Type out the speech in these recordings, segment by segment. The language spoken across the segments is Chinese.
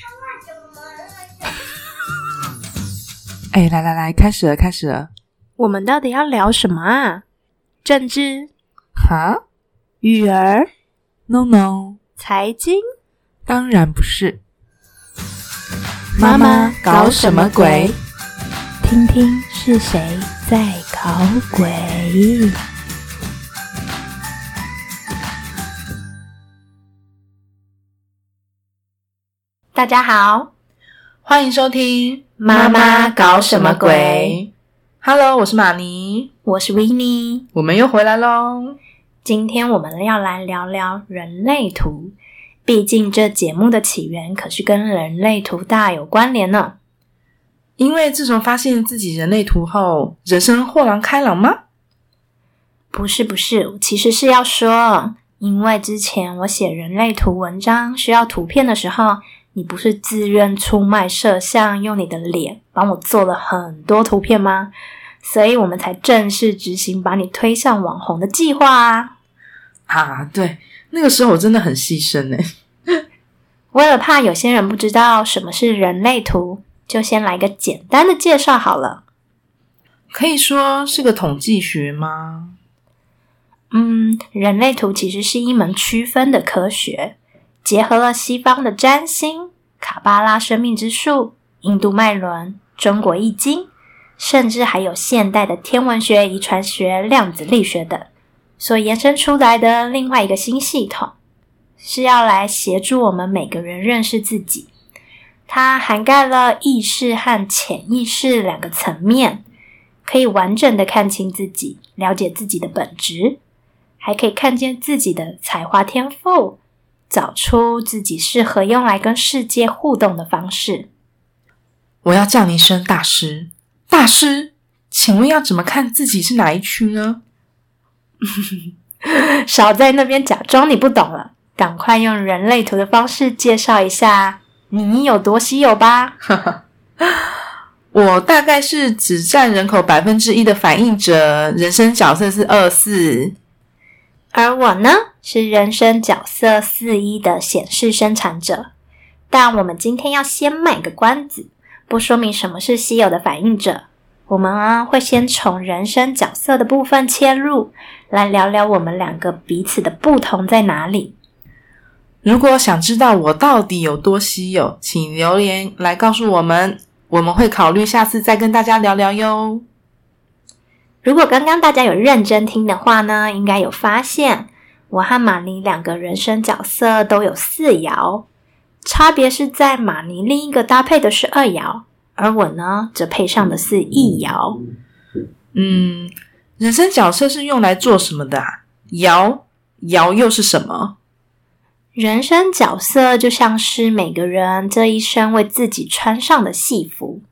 哎，来来来，开始了，开始了。我们到底要聊什么啊？政治、哈育儿、？No No，财经？当然不是。妈妈搞什么鬼？听听是谁在搞鬼。大家好，欢迎收听妈妈搞什么鬼？Hello，我是玛尼，我是维尼。我们又回来喽。今天我们要来聊聊人类图，毕竟这节目的起源可是跟人类图大有关联呢。因为自从发现自己人类图后，人生豁然开朗吗？不是不是，其实是要说，因为之前我写人类图文章需要图片的时候，你不是自愿出卖摄像，用你的脸帮我做了很多图片吗？所以我们才正式执行把你推上网红的计划啊！啊，对，那个时候我真的很牺牲哎。为了怕有些人不知道什么是人类图，就先来个简单的介绍好了。可以说是个统计学吗？嗯，人类图其实是一门区分的科学，结合了西方的占星、卡巴拉生命之树、印度脉轮、中国易经，甚至还有现代的天文学、遗传学、量子力学等，所延伸出来的另外一个新系统，是要来协助我们每个人认识自己。它涵盖了意识和潜意识两个层面，可以完整的看清自己，了解自己的本质。还可以看见自己的才华天赋，找出自己适合用来跟世界互动的方式。我要叫你一声大师，大师，请问要怎么看自己是哪一区呢？少在那边假装你不懂了，赶快用人类图的方式介绍一下你有多稀有吧。我大概是只占人口百分之一的反应者，人生角色是二四。而我呢，是人生角色四一的显示生产者。但我们今天要先卖个关子，不说明什么是稀有的反应者。我们啊，会先从人生角色的部分切入，来聊聊我们两个彼此的不同在哪里。如果想知道我到底有多稀有，请留言来告诉我们，我们会考虑下次再跟大家聊聊哟。如果刚刚大家有认真听的话呢，应该有发现我和玛尼两个人生角色都有四爻，差别是在玛尼另一个搭配的是二爻，而我呢则配上的是一爻。嗯，人生角色是用来做什么的啊？爻爻又是什么？人生角色就像是每个人这一生为自己穿上的戏服。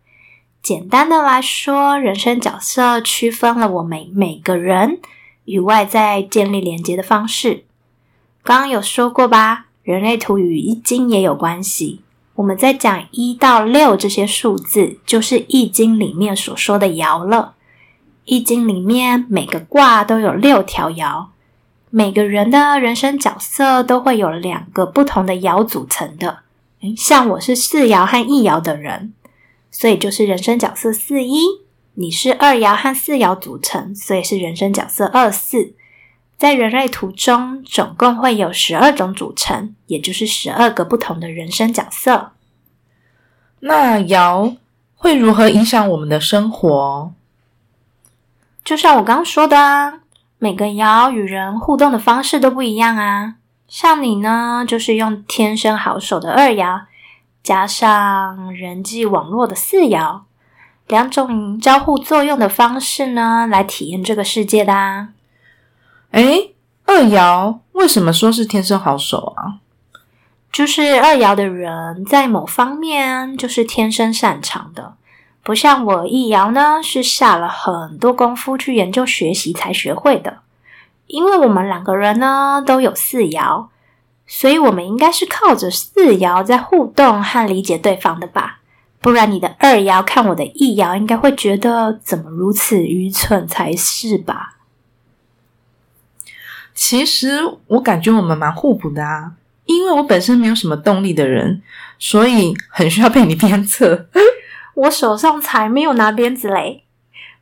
简单的来说，人生角色区分了我们每个人与外在建立连接的方式。刚刚有说过吧，人类图与易经也有关系。我们在讲一到六这些数字，就是易经里面所说的爻了。易经里面每个卦都有六条爻，每个人的人生角色都会有两个不同的爻组成的。诶像我是四爻和一爻的人。所以就是人生角色四一，你是二爻和四爻组成，所以是人生角色二四。在人类图中，总共会有十二种组成，也就是十二个不同的人生角色。那爻会如何影响我们的生活？就像我刚刚说的啊，每个爻与人互动的方式都不一样啊。像你呢，就是用天生好手的二爻。加上人际网络的四爻，两种交互作用的方式呢，来体验这个世界的、啊。诶，二爻为什么说是天生好手啊？就是二爻的人在某方面就是天生擅长的，不像我一爻呢，是下了很多功夫去研究学习才学会的。因为我们两个人呢都有四爻。所以，我们应该是靠着四爻在互动和理解对方的吧？不然，你的二爻看我的一爻，应该会觉得怎么如此愚蠢才是吧？其实我感觉我们蛮互补的啊，因为我本身没有什么动力的人，所以很需要被你鞭策。我手上才没有拿鞭子嘞，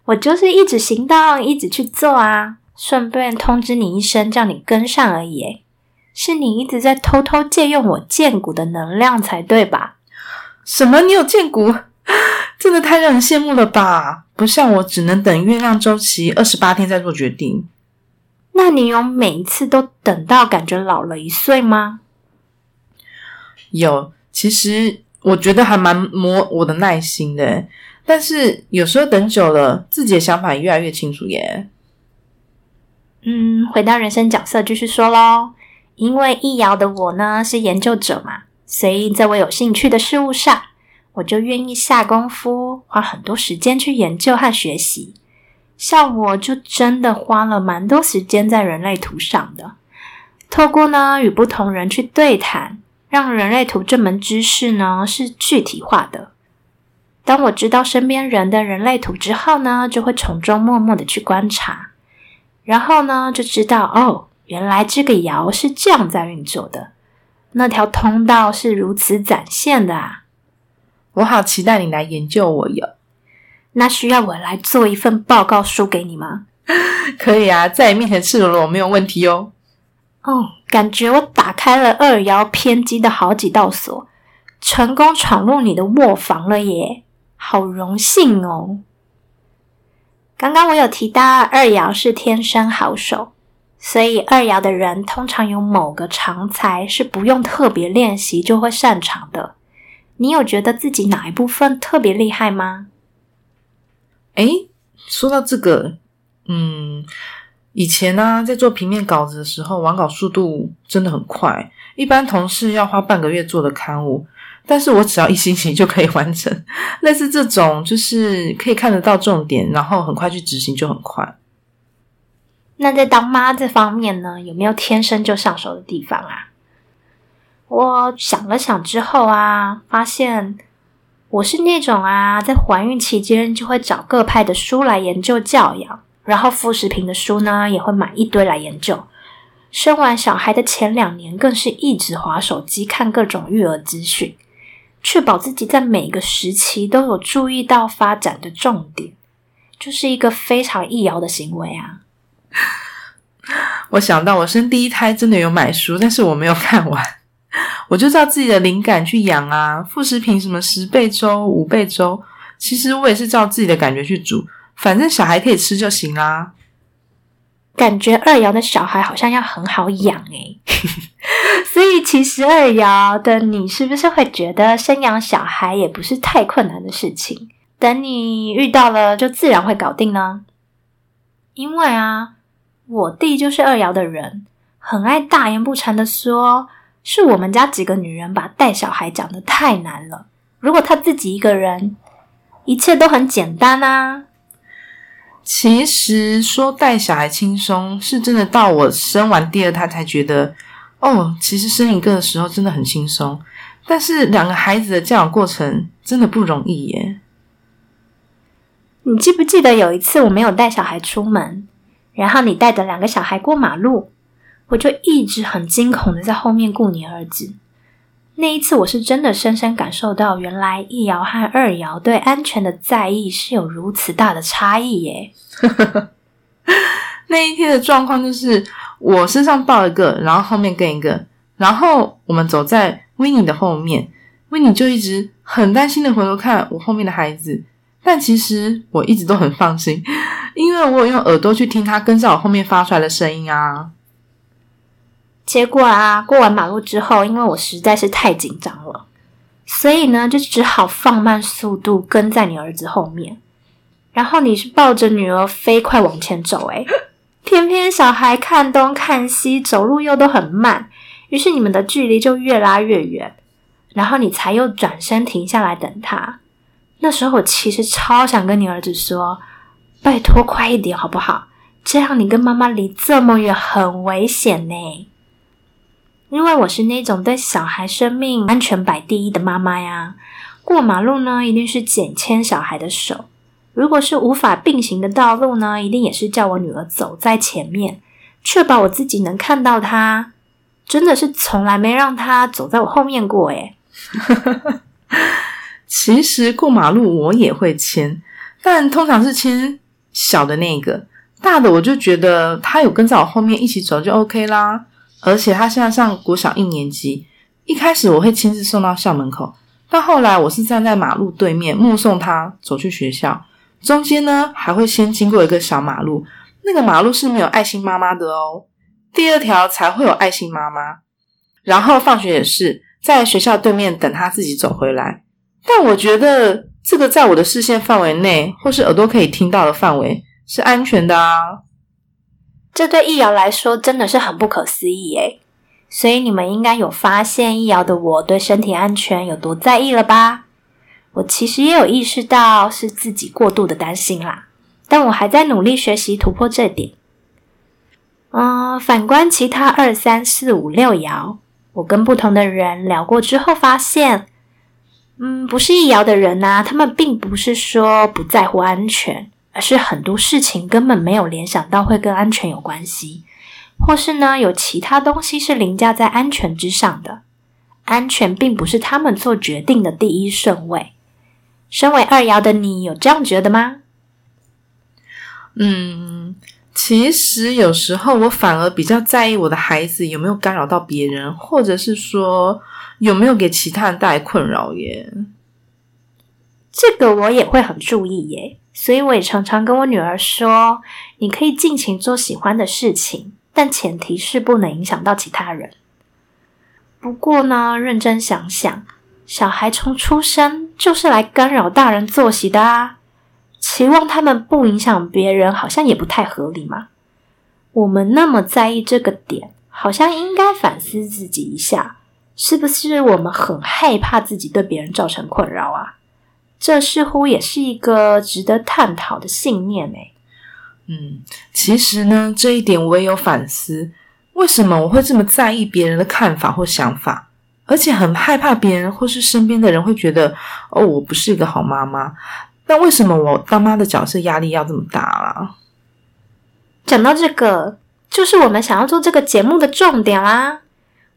我就是一直行动，一直去做啊，顺便通知你一声，叫你跟上而已。是你一直在偷偷借用我剑骨的能量才对吧？什么？你有剑骨？真的太让人羡慕了吧！不像我，只能等月亮周期二十八天再做决定。那你有每一次都等到感觉老了一岁吗？有，其实我觉得还蛮磨我的耐心的。但是有时候等久了，自己的想法也越来越清楚耶。嗯，回到人生角色，继续说喽。因为易遥的我呢是研究者嘛，所以在我有兴趣的事物上，我就愿意下功夫，花很多时间去研究和学习。像我就真的花了蛮多时间在人类图上的，透过呢与不同人去对谈，让人类图这门知识呢是具体化的。当我知道身边人的人类图之后呢，就会从中默默的去观察，然后呢就知道哦，原来这个爻是这样在运作的，那条通道是如此展现的啊！我好期待你来研究我哟。那需要我来做一份报告书给你吗？可以啊，在你面前赤裸裸没有问题哦。哦，感觉我打开了二爻偏激的好几道锁，成功闯入你的卧房了耶！好荣幸哦。刚刚我有提到二爻是天生好手，所以二爻的人通常有某个长才，是不用特别练习就会擅长的。你有觉得自己哪一部分特别厉害吗？哎，说到这个，嗯，以前呢，在做平面稿子的时候，完稿速度真的很快，一般同事要花半个月做的刊物，但是我只要一星期就可以完成。类似这种，就是可以看得到重点，然后很快去执行，就很快。那在当妈这方面呢，有没有天生就上手的地方啊？我想了想之后啊，发现。我是那种啊，在怀孕期间就会找各派的书来研究教养，然后副食品的书呢也会买一堆来研究。生完小孩的前两年，更是一直划手机看各种育儿资讯，确保自己在每个时期都有注意到发展的重点，就是一个非常易遥的行为啊。我想到我生第一胎真的有买书，但是我没有看完。我就照自己的灵感去养啊，副食品什么十倍粥、五倍粥，其实我也是照自己的感觉去煮，反正小孩可以吃就行啦。感觉二爻的小孩好像要很好养诶，所以其实二爻的你是不是会觉得生养小孩也不是太困难的事情？等你遇到了就自然会搞定呢？因为啊，我弟就是二爻的人，很爱大言不惭的说。是我们家几个女人把带小孩讲的太难了。如果他自己一个人，一切都很简单啊。其实说带小孩轻松，是真的到我生完第二胎才觉得，哦，其实生一个的时候真的很轻松。但是两个孩子的教养过程真的不容易耶。你记不记得有一次我没有带小孩出门，然后你带着两个小孩过马路？我就一直很惊恐的在后面顾你儿子。那一次，我是真的深深感受到，原来一爻和二爻对安全的在意是有如此大的差异耶。那一天的状况就是，我身上抱一个，然后后面跟一个，然后我们走在维尼的后面，维尼就一直很担心的回头看我后面的孩子，但其实我一直都很放心，因为我有用耳朵去听他跟在我后面发出来的声音啊。结果啊，过完马路之后，因为我实在是太紧张了，所以呢，就只好放慢速度跟在你儿子后面。然后你是抱着女儿飞快往前走，诶偏偏小孩看东看西，走路又都很慢，于是你们的距离就越拉越远。然后你才又转身停下来等他。那时候我其实超想跟你儿子说：“拜托，快一点好不好？这样你跟妈妈离这么远，很危险呢。”因为我是那种对小孩生命安全摆第一的妈妈呀，过马路呢一定是简牵小孩的手，如果是无法并行的道路呢，一定也是叫我女儿走在前面，确保我自己能看到她。真的是从来没让她走在我后面过诶 其实过马路我也会牵，但通常是牵小的那个，大的我就觉得他有跟在我后面一起走就 OK 啦。而且他现在上国小一年级，一开始我会亲自送到校门口，到后来我是站在马路对面目送他走去学校，中间呢还会先经过一个小马路，那个马路是没有爱心妈妈的哦，第二条才会有爱心妈妈。然后放学也是在学校对面等他自己走回来。但我觉得这个在我的视线范围内，或是耳朵可以听到的范围是安全的啊。这对易遥来说真的是很不可思议耶。所以你们应该有发现易遥的我对身体安全有多在意了吧？我其实也有意识到是自己过度的担心啦，但我还在努力学习突破这点。嗯，反观其他二三四五六爻，我跟不同的人聊过之后发现。嗯，不是易遥的人呐，他们并不是说不在乎安全，而是很多事情根本没有联想到会跟安全有关系，或是呢有其他东西是凌驾在安全之上的，安全并不是他们做决定的第一顺位。身为二爻的你，有这样觉得吗？嗯，其实有时候我反而比较在意我的孩子有没有干扰到别人，或者是说。有没有给其他人带来困扰耶？这个我也会很注意耶，所以我也常常跟我女儿说：“你可以尽情做喜欢的事情，但前提是不能影响到其他人。”不过呢，认真想想，小孩从出生就是来干扰大人作息的啊，期望他们不影响别人，好像也不太合理嘛。我们那么在意这个点，好像应该反思自己一下。是不是我们很害怕自己对别人造成困扰啊？这似乎也是一个值得探讨的信念诶。嗯，其实呢，这一点我也有反思。为什么我会这么在意别人的看法或想法，而且很害怕别人或是身边的人会觉得哦，我不是一个好妈妈？那为什么我当妈的角色压力要这么大啦？讲到这个，就是我们想要做这个节目的重点啦。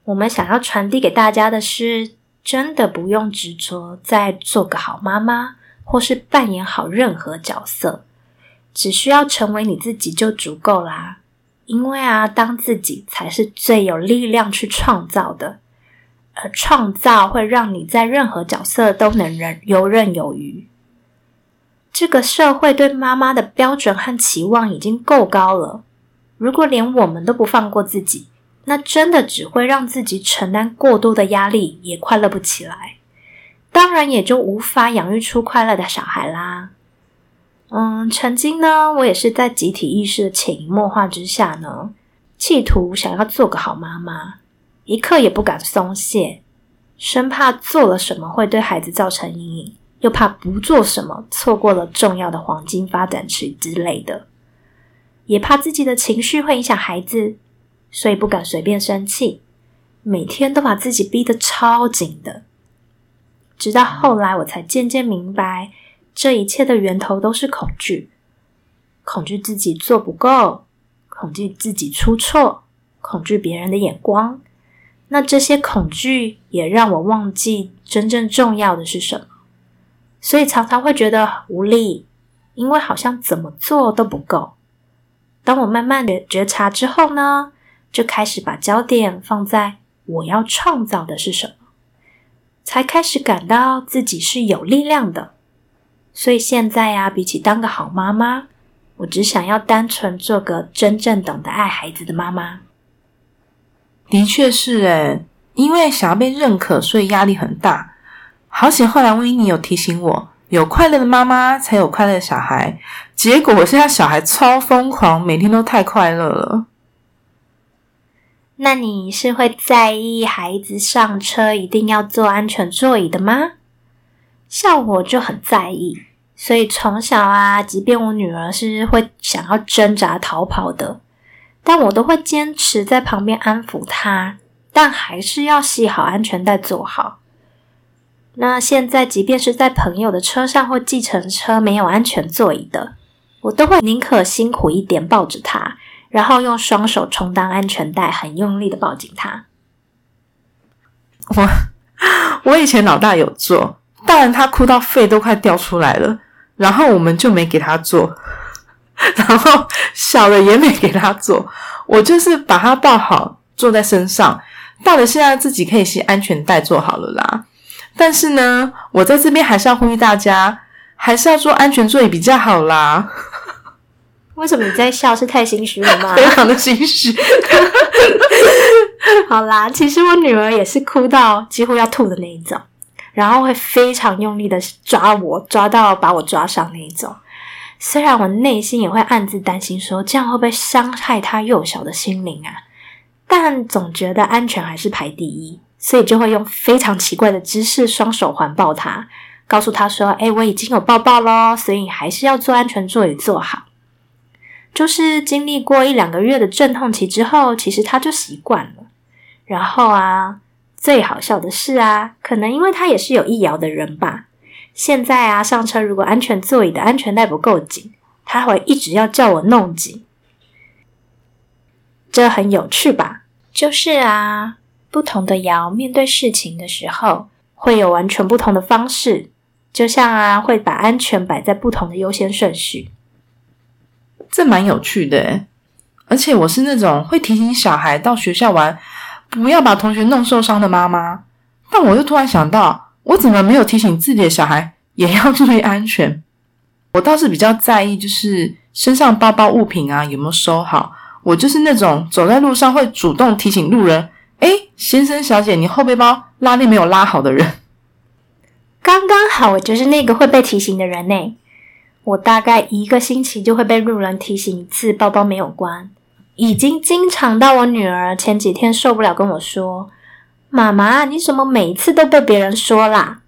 我们想要传递给大家的是，真的不用执着在做个好妈妈，或是扮演好任何角色，只需要成为你自己就足够啦。因为啊，当自己才是最有力量去创造的，而创造会让你在任何角色都能任游刃有余。这个社会对妈妈的标准和期望已经够高了，如果连我们都不放过自己，那真的只会让自己承担过多的压力，也快乐不起来，当然也就无法养育出快乐的小孩啦。嗯，曾经呢，我也是在集体意识的潜移默化之下呢，企图想要做个好妈妈，一刻也不敢松懈，生怕做了什么会对孩子造成阴影，又怕不做什么错过了重要的黄金发展期之类的，也怕自己的情绪会影响孩子。所以不敢随便生气，每天都把自己逼得超紧的。直到后来，我才渐渐明白，这一切的源头都是恐惧：恐惧自己做不够，恐惧自己出错，恐惧别人的眼光。那这些恐惧也让我忘记真正重要的是什么，所以常常会觉得无力，因为好像怎么做都不够。当我慢慢的觉察之后呢？就开始把焦点放在我要创造的是什么，才开始感到自己是有力量的。所以现在呀，比起当个好妈妈，我只想要单纯做个真正懂得爱孩子的妈妈。的确是诶，因为想要被认可，所以压力很大。好险，后来维尼有提醒我，有快乐的妈妈才有快乐的小孩。结果我现在小孩超疯狂，每天都太快乐了。那你是会在意孩子上车一定要坐安全座椅的吗？像我就很在意，所以从小啊，即便我女儿是会想要挣扎逃跑的，但我都会坚持在旁边安抚她，但还是要系好安全带坐好。那现在，即便是在朋友的车上或计程车没有安全座椅的，我都会宁可辛苦一点抱着他。然后用双手充当安全带，很用力的抱紧他。我我以前老大有做，大人他哭到肺都快掉出来了，然后我们就没给他做，然后小的也没给他做，我就是把他抱好坐在身上，大的现在自己可以系安全带坐好了啦。但是呢，我在这边还是要呼吁大家，还是要坐安全座椅比较好啦。为什么你在笑？是太心虚了吗？非常的心虚。好啦，其实我女儿也是哭到几乎要吐的那一种，然后会非常用力的抓我，抓到把我抓伤那一种。虽然我内心也会暗自担心，说这样会不会伤害她幼小的心灵啊？但总觉得安全还是排第一，所以就会用非常奇怪的姿势，双手环抱他，告诉他说：“哎，我已经有抱抱咯，所以还是要坐安全座椅坐好。”就是经历过一两个月的阵痛期之后，其实他就习惯了。然后啊，最好笑的是啊，可能因为他也是有易摇的人吧。现在啊，上车如果安全座椅的安全带不够紧，他会一直要叫我弄紧。这很有趣吧？就是啊，不同的摇面对事情的时候，会有完全不同的方式。就像啊，会把安全摆在不同的优先顺序。这蛮有趣的，而且我是那种会提醒小孩到学校玩，不要把同学弄受伤的妈妈。但我又突然想到，我怎么没有提醒自己的小孩也要注意安全？我倒是比较在意，就是身上包包物品啊有没有收好。我就是那种走在路上会主动提醒路人：“哎，先生小姐，你后背包拉链没有拉好的人。”刚刚好，我就是那个会被提醒的人呢。我大概一个星期就会被路人提醒一次包包没有关，已经经常到我女儿前几天受不了跟我说：“妈妈，你怎么每次都被别人说啦？”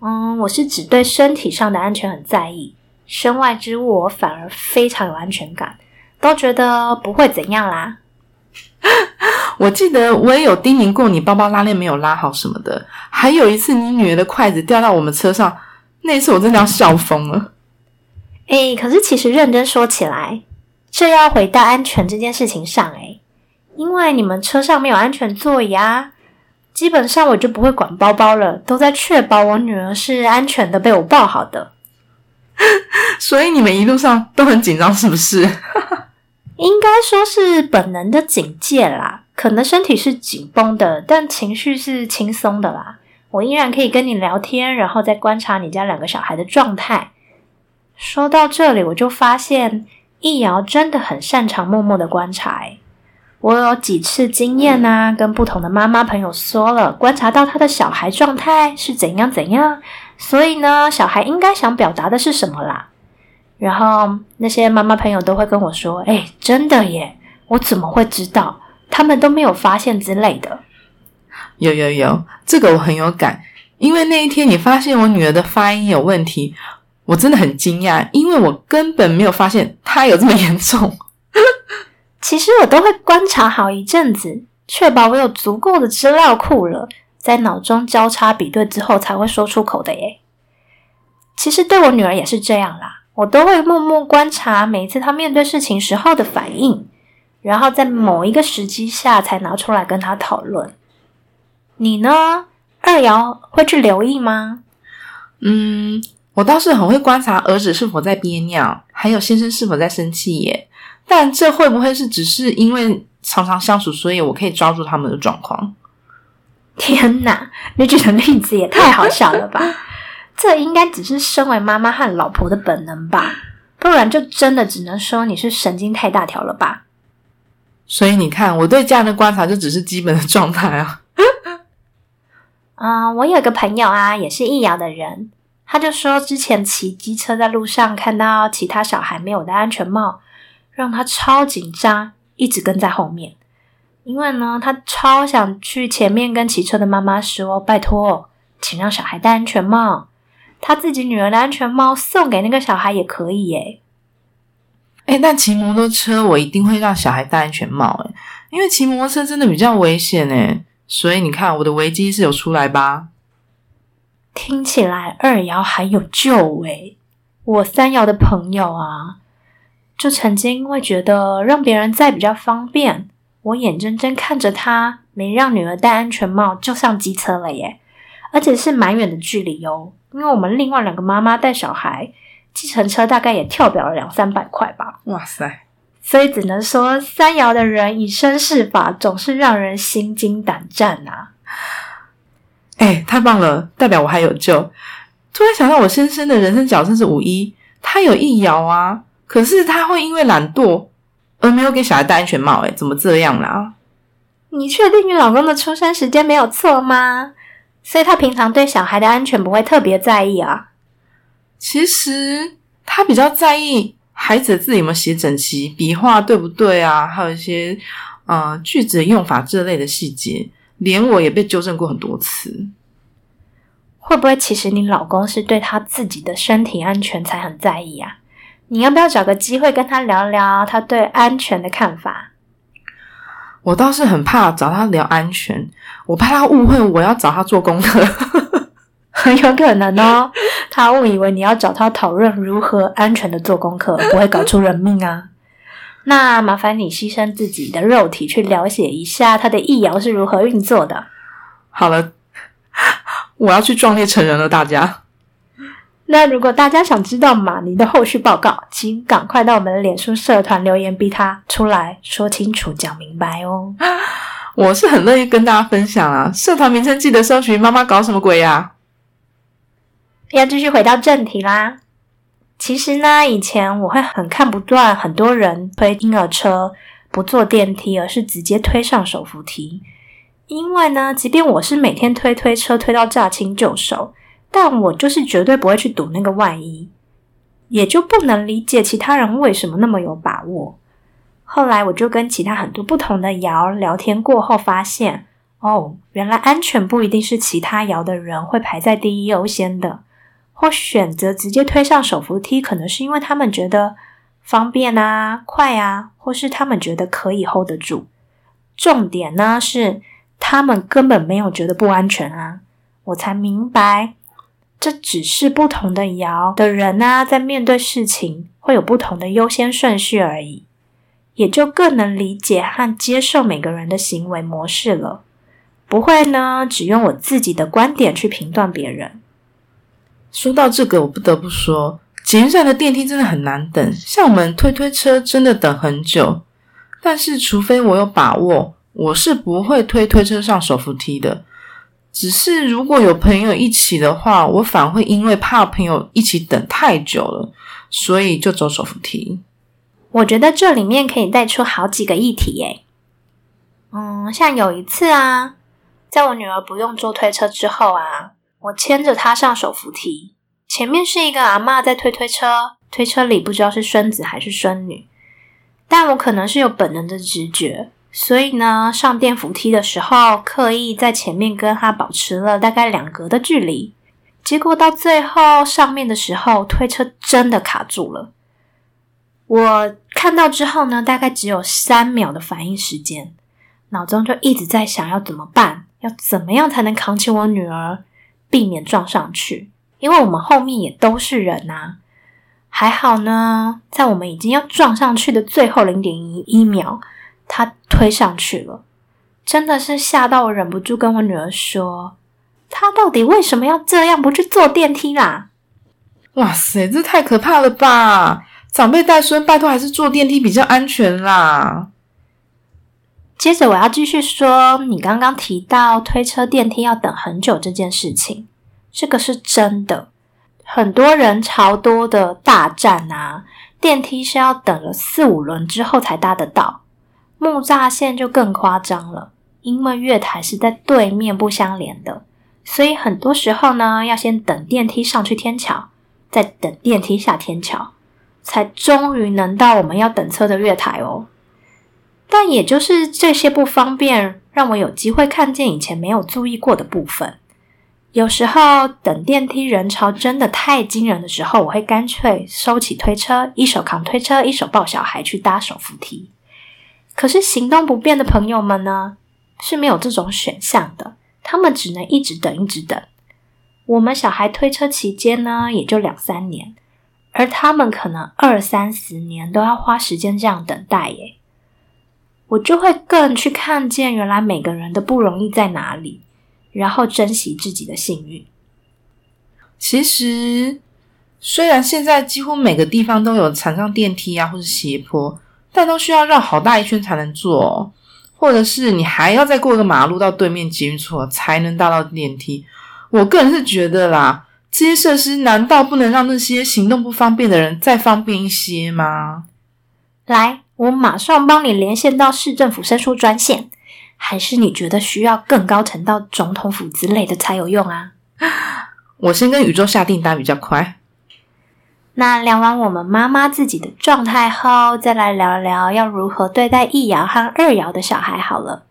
嗯，我是只对身体上的安全很在意，身外之物我反而非常有安全感，都觉得不会怎样啦。我记得我也有叮咛过你包包拉链没有拉好什么的，还有一次你女儿的筷子掉到我们车上，那次我真的要笑疯了。哎，可是其实认真说起来，这要回到安全这件事情上哎，因为你们车上没有安全座椅啊，基本上我就不会管包包了，都在确保我女儿是安全的被我抱好的。所以你们一路上都很紧张，是不是？应该说是本能的警戒啦，可能身体是紧绷的，但情绪是轻松的啦。我依然可以跟你聊天，然后再观察你家两个小孩的状态。说到这里，我就发现易遥真的很擅长默默的观察。我有几次经验呢，跟不同的妈妈朋友说了，观察到他的小孩状态是怎样怎样，所以呢，小孩应该想表达的是什么啦。然后那些妈妈朋友都会跟我说：“哎，真的耶，我怎么会知道？他们都没有发现之类的。”有有有，这个我很有感，因为那一天你发现我女儿的发音有问题。我真的很惊讶，因为我根本没有发现她有这么严重。其实我都会观察好一阵子，确保我有足够的资料库了，在脑中交叉比对之后才会说出口的耶。其实对我女儿也是这样啦，我都会默默观察每一次她面对事情时候的反应，然后在某一个时机下才拿出来跟他讨论。你呢，二瑶会去留意吗？嗯。我倒是很会观察儿子是否在憋尿，还有先生是否在生气耶。但这会不会是只是因为常常相处，所以我可以抓住他们的状况？天哪，你举的例子也太好笑了吧！这应该只是身为妈妈和老婆的本能吧？不然就真的只能说你是神经太大条了吧？所以你看，我对家人的观察就只是基本的状态啊。嗯，我有个朋友啊，也是易遥的人。他就说，之前骑机车在路上看到其他小孩没有戴安全帽，让他超紧张，一直跟在后面。因为呢，他超想去前面跟骑车的妈妈说：“拜托，请让小孩戴安全帽。他自己女儿的安全帽送给那个小孩也可以。”耶。哎，但骑摩托车我一定会让小孩戴安全帽。哎，因为骑摩托车真的比较危险。哎，所以你看，我的危机是有出来吧？听起来二爻还有救诶，我三爻的朋友啊，就曾经因为觉得让别人载比较方便，我眼睁睁看着他没让女儿戴安全帽就上机车了耶，而且是蛮远的距离哦。因为我们另外两个妈妈带小孩，计程车大概也跳表了两三百块吧。哇塞！所以只能说，三爻的人以身试法，总是让人心惊胆战啊！哎，太棒了，代表我还有救。突然想到，我先生的人生角色是五一，他有一爻啊，可是他会因为懒惰而没有给小孩戴安全帽。哎，怎么这样啦？你确定你老公的出生时间没有错吗？所以他平常对小孩的安全不会特别在意啊？其实他比较在意。孩子的字有没有写整齐，笔画对不对啊？还有一些呃句子的用法这类的细节，连我也被纠正过很多次。会不会其实你老公是对他自己的身体安全才很在意啊？你要不要找个机会跟他聊聊他对安全的看法？我倒是很怕找他聊安全，我怕他误会我要找他做功课。很 有可能哦，他误以为你要找他讨论如何安全的做功课，不会搞出人命啊。那麻烦你牺牲自己的肉体去了解一下他的疫苗是如何运作的。好了，我要去壮烈成人了，大家。那如果大家想知道马尼的后续报告，请赶快到我们的脸书社团留言，逼他出来说清楚、讲明白哦。我是很乐意跟大家分享啊，社团名称记得搜寻“妈妈搞什么鬼呀”。要继续回到正题啦。其实呢，以前我会很看不惯很多人推婴儿车不坐电梯，而是直接推上手扶梯。因为呢，即便我是每天推推车推到驾轻就熟，但我就是绝对不会去赌那个万一，也就不能理解其他人为什么那么有把握。后来我就跟其他很多不同的爻聊天过后，发现哦，原来安全不一定是其他爻的人会排在第一优先的。或选择直接推上手扶梯，可能是因为他们觉得方便啊、快啊，或是他们觉得可以 hold 得住。重点呢是他们根本没有觉得不安全啊！我才明白，这只是不同的摇的人啊，在面对事情会有不同的优先顺序而已，也就更能理解和接受每个人的行为模式了。不会呢，只用我自己的观点去评断别人。说到这个，我不得不说，捷运站的电梯真的很难等。像我们推推车，真的等很久。但是，除非我有把握，我是不会推推车上手扶梯的。只是如果有朋友一起的话，我反而会因为怕朋友一起等太久了，所以就走手扶梯。我觉得这里面可以带出好几个议题耶。嗯，像有一次啊，在我女儿不用坐推车之后啊。我牵着他上手扶梯，前面是一个阿妈在推推车，推车里不知道是孙子还是孙女，但我可能是有本能的直觉，所以呢，上电扶梯的时候刻意在前面跟他保持了大概两格的距离，结果到最后上面的时候，推车真的卡住了。我看到之后呢，大概只有三秒的反应时间，脑中就一直在想要怎么办，要怎么样才能扛起我女儿。避免撞上去，因为我们后面也都是人呐。还好呢，在我们已经要撞上去的最后零点一一秒，他推上去了，真的是吓到我，忍不住跟我女儿说：“他到底为什么要这样，不去坐电梯啦？”哇塞，这太可怕了吧！长辈带孙，拜托还是坐电梯比较安全啦。接着我要继续说，你刚刚提到推车电梯要等很久这件事情，这个是真的。很多人潮多的大站啊，电梯是要等了四五轮之后才搭得到。木栅线就更夸张了，因为月台是在对面不相连的，所以很多时候呢，要先等电梯上去天桥，再等电梯下天桥，才终于能到我们要等车的月台哦。但也就是这些不方便，让我有机会看见以前没有注意过的部分。有时候等电梯人潮真的太惊人的时候，我会干脆收起推车，一手扛推车，一手抱小孩去搭手扶梯。可是行动不便的朋友们呢，是没有这种选项的，他们只能一直等，一直等。我们小孩推车期间呢，也就两三年，而他们可能二三十年都要花时间这样等待耶。我就会更去看见，原来每个人的不容易在哪里。然后珍惜自己的幸运。其实，虽然现在几乎每个地方都有残障电梯啊，或是斜坡，但都需要绕好大一圈才能坐，或者是你还要再过个马路到对面捷运处才能搭到电梯。我个人是觉得啦，这些设施难道不能让那些行动不方便的人再方便一些吗？来，我马上帮你连线到市政府申诉专线，还是你觉得需要更高层到总统府之类的才有用啊？我先跟宇宙下订单比较快。那聊完我们妈妈自己的状态后，再来聊聊要如何对待一爻和二爻的小孩好了。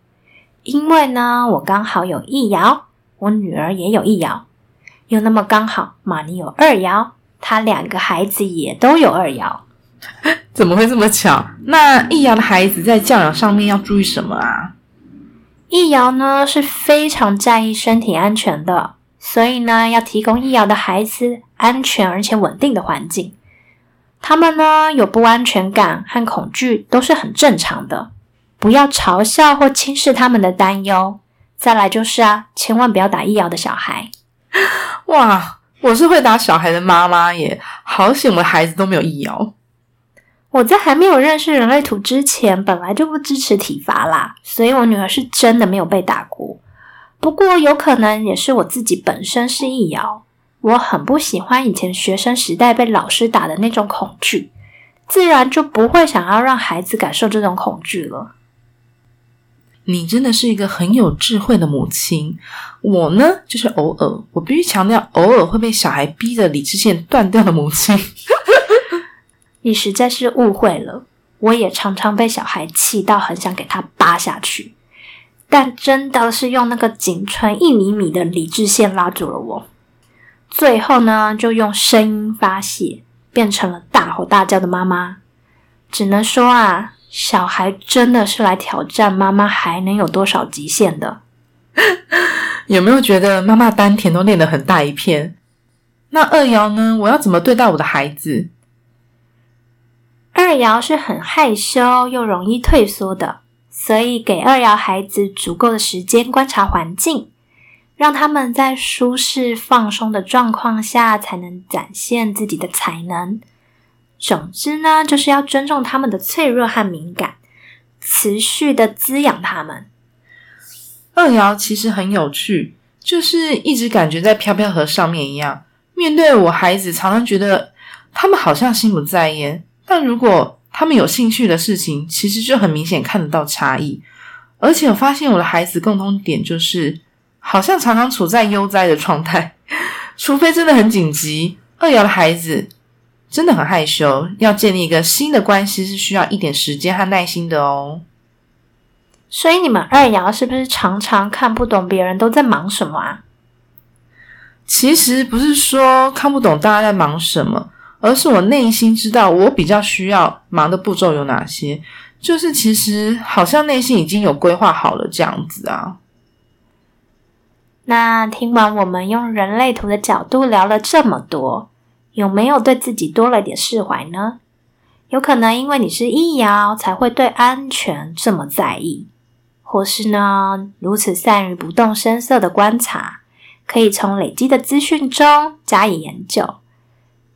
因为呢，我刚好有一爻，我女儿也有一爻，又那么刚好玛尼有二爻，她两个孩子也都有二爻。怎么会这么巧？那易遥的孩子在教养上面要注意什么啊？易遥呢是非常在意身体安全的，所以呢要提供易遥的孩子安全而且稳定的环境。他们呢有不安全感和恐惧都是很正常的，不要嘲笑或轻视他们的担忧。再来就是啊，千万不要打易遥的小孩。哇，我是会打小孩的妈妈耶，好险我的孩子都没有易遥。我在还没有认识人类图之前，本来就不支持体罚啦，所以我女儿是真的没有被打过。不过有可能也是我自己本身是易遥，我很不喜欢以前学生时代被老师打的那种恐惧，自然就不会想要让孩子感受这种恐惧了。你真的是一个很有智慧的母亲，我呢就是偶尔，我必须强调，偶尔会被小孩逼得理智线断掉的母亲。你实在是误会了，我也常常被小孩气到很想给他扒下去，但真的是用那个仅存一厘米的理智线拉住了我。最后呢，就用声音发泄，变成了大吼大叫的妈妈。只能说啊，小孩真的是来挑战妈妈还能有多少极限的。有没有觉得妈妈丹田都练得很大一片？那二爻呢？我要怎么对待我的孩子？二爻是很害羞又容易退缩的，所以给二爻孩子足够的时间观察环境，让他们在舒适放松的状况下才能展现自己的才能。总之呢，就是要尊重他们的脆弱和敏感，持续的滋养他们。二爻其实很有趣，就是一直感觉在飘飘河上面一样，面对我孩子，常常觉得他们好像心不在焉。但如果他们有兴趣的事情，其实就很明显看得到差异。而且我发现我的孩子共同点就是，好像常常处在悠哉的状态，除非真的很紧急。二爻的孩子真的很害羞，要建立一个新的关系是需要一点时间和耐心的哦。所以你们二爻是不是常常看不懂别人都在忙什么啊？其实不是说看不懂大家在忙什么。而是我内心知道我比较需要忙的步骤有哪些，就是其实好像内心已经有规划好了这样子啊。那听完我们用人类图的角度聊了这么多，有没有对自己多了点释怀呢？有可能因为你是易爻，才会对安全这么在意，或是呢如此善于不动声色的观察，可以从累积的资讯中加以研究。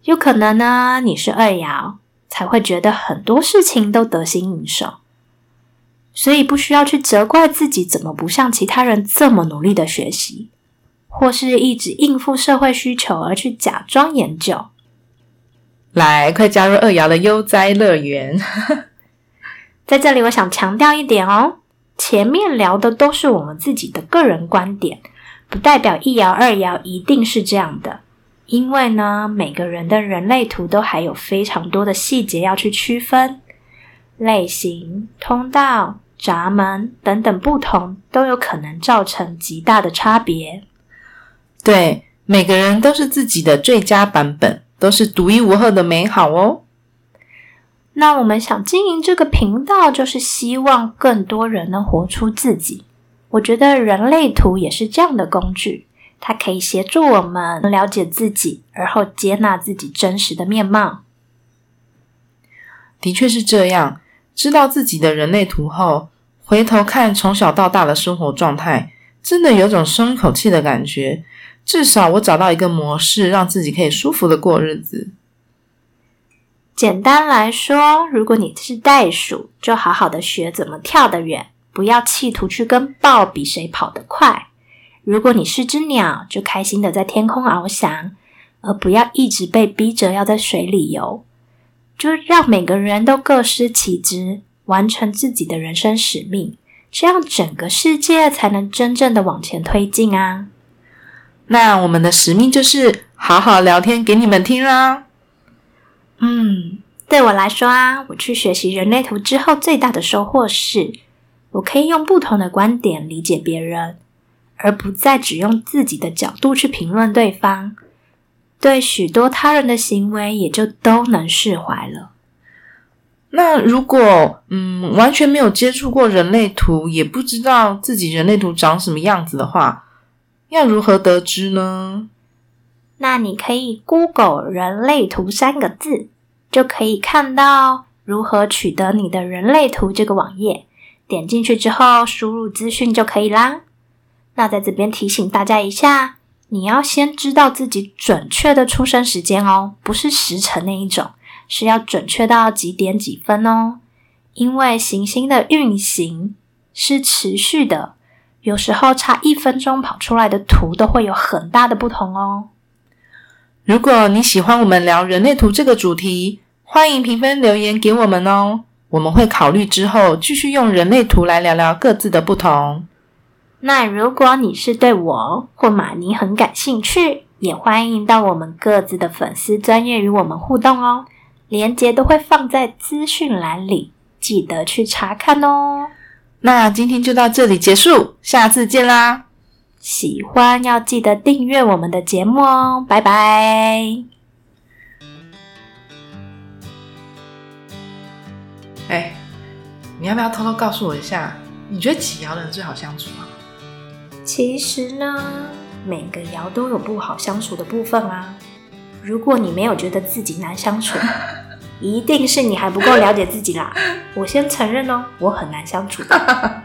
有可能呢，你是二爻，才会觉得很多事情都得心应手，所以不需要去责怪自己怎么不像其他人这么努力的学习，或是一直应付社会需求而去假装研究。来，快加入二爻的悠哉乐园！在这里，我想强调一点哦，前面聊的都是我们自己的个人观点，不代表一爻二爻一定是这样的。因为呢，每个人的人类图都还有非常多的细节要去区分，类型、通道、闸门等等不同，都有可能造成极大的差别。对，每个人都是自己的最佳版本，都是独一无二的美好哦。那我们想经营这个频道，就是希望更多人能活出自己。我觉得人类图也是这样的工具。它可以协助我们了解自己，而后接纳自己真实的面貌。的确是这样。知道自己的人类图后，回头看从小到大的生活状态，真的有种松一口气的感觉。至少我找到一个模式，让自己可以舒服的过日子。简单来说，如果你是袋鼠，就好好的学怎么跳得远，不要企图去跟豹比谁跑得快。如果你是只鸟，就开心的在天空翱翔，而不要一直被逼着要在水里游。就让每个人都各司其职，完成自己的人生使命，这样整个世界才能真正的往前推进啊！那我们的使命就是好好聊天给你们听啦。嗯，对我来说啊，我去学习人类图之后，最大的收获是，我可以用不同的观点理解别人，而不再只用自己的角度去评论对方。对许多他人的行为，也就都能释怀了。那如果嗯，完全没有接触过人类图，也不知道自己人类图长什么样子的话，要如何得知呢？那你可以 Google 人类图三个字，就可以看到如何取得你的人类图这个网页。点进去之后，输入资讯就可以啦。那在这边提醒大家一下，你要先知道自己准确的出生时间哦，不是时辰那一种，是要准确到几点几分哦。因为行星的运行是持续的，有时候差一分钟跑出来的图都会有很大的不同哦。如果你喜欢我们聊人类图这个主题，欢迎评分留言给我们哦。我们会考虑之后继续用人类图来聊聊各自的不同。那如果你是对我或马尼很感兴趣，也欢迎到我们各自的粉丝专业与我们互动哦。链接都会放在资讯栏里，记得去查看哦。那今天就到这里结束，下次见啦！喜欢要记得订阅我们的节目哦，拜拜。哎，你要不要偷偷告诉我一下，你觉得几爻的人最好相处啊？其实呢，每个爻都有不好相处的部分啊。如果你没有觉得自己难相处，一定是你还不够了解自己啦。我先承认哦，我很难相处的。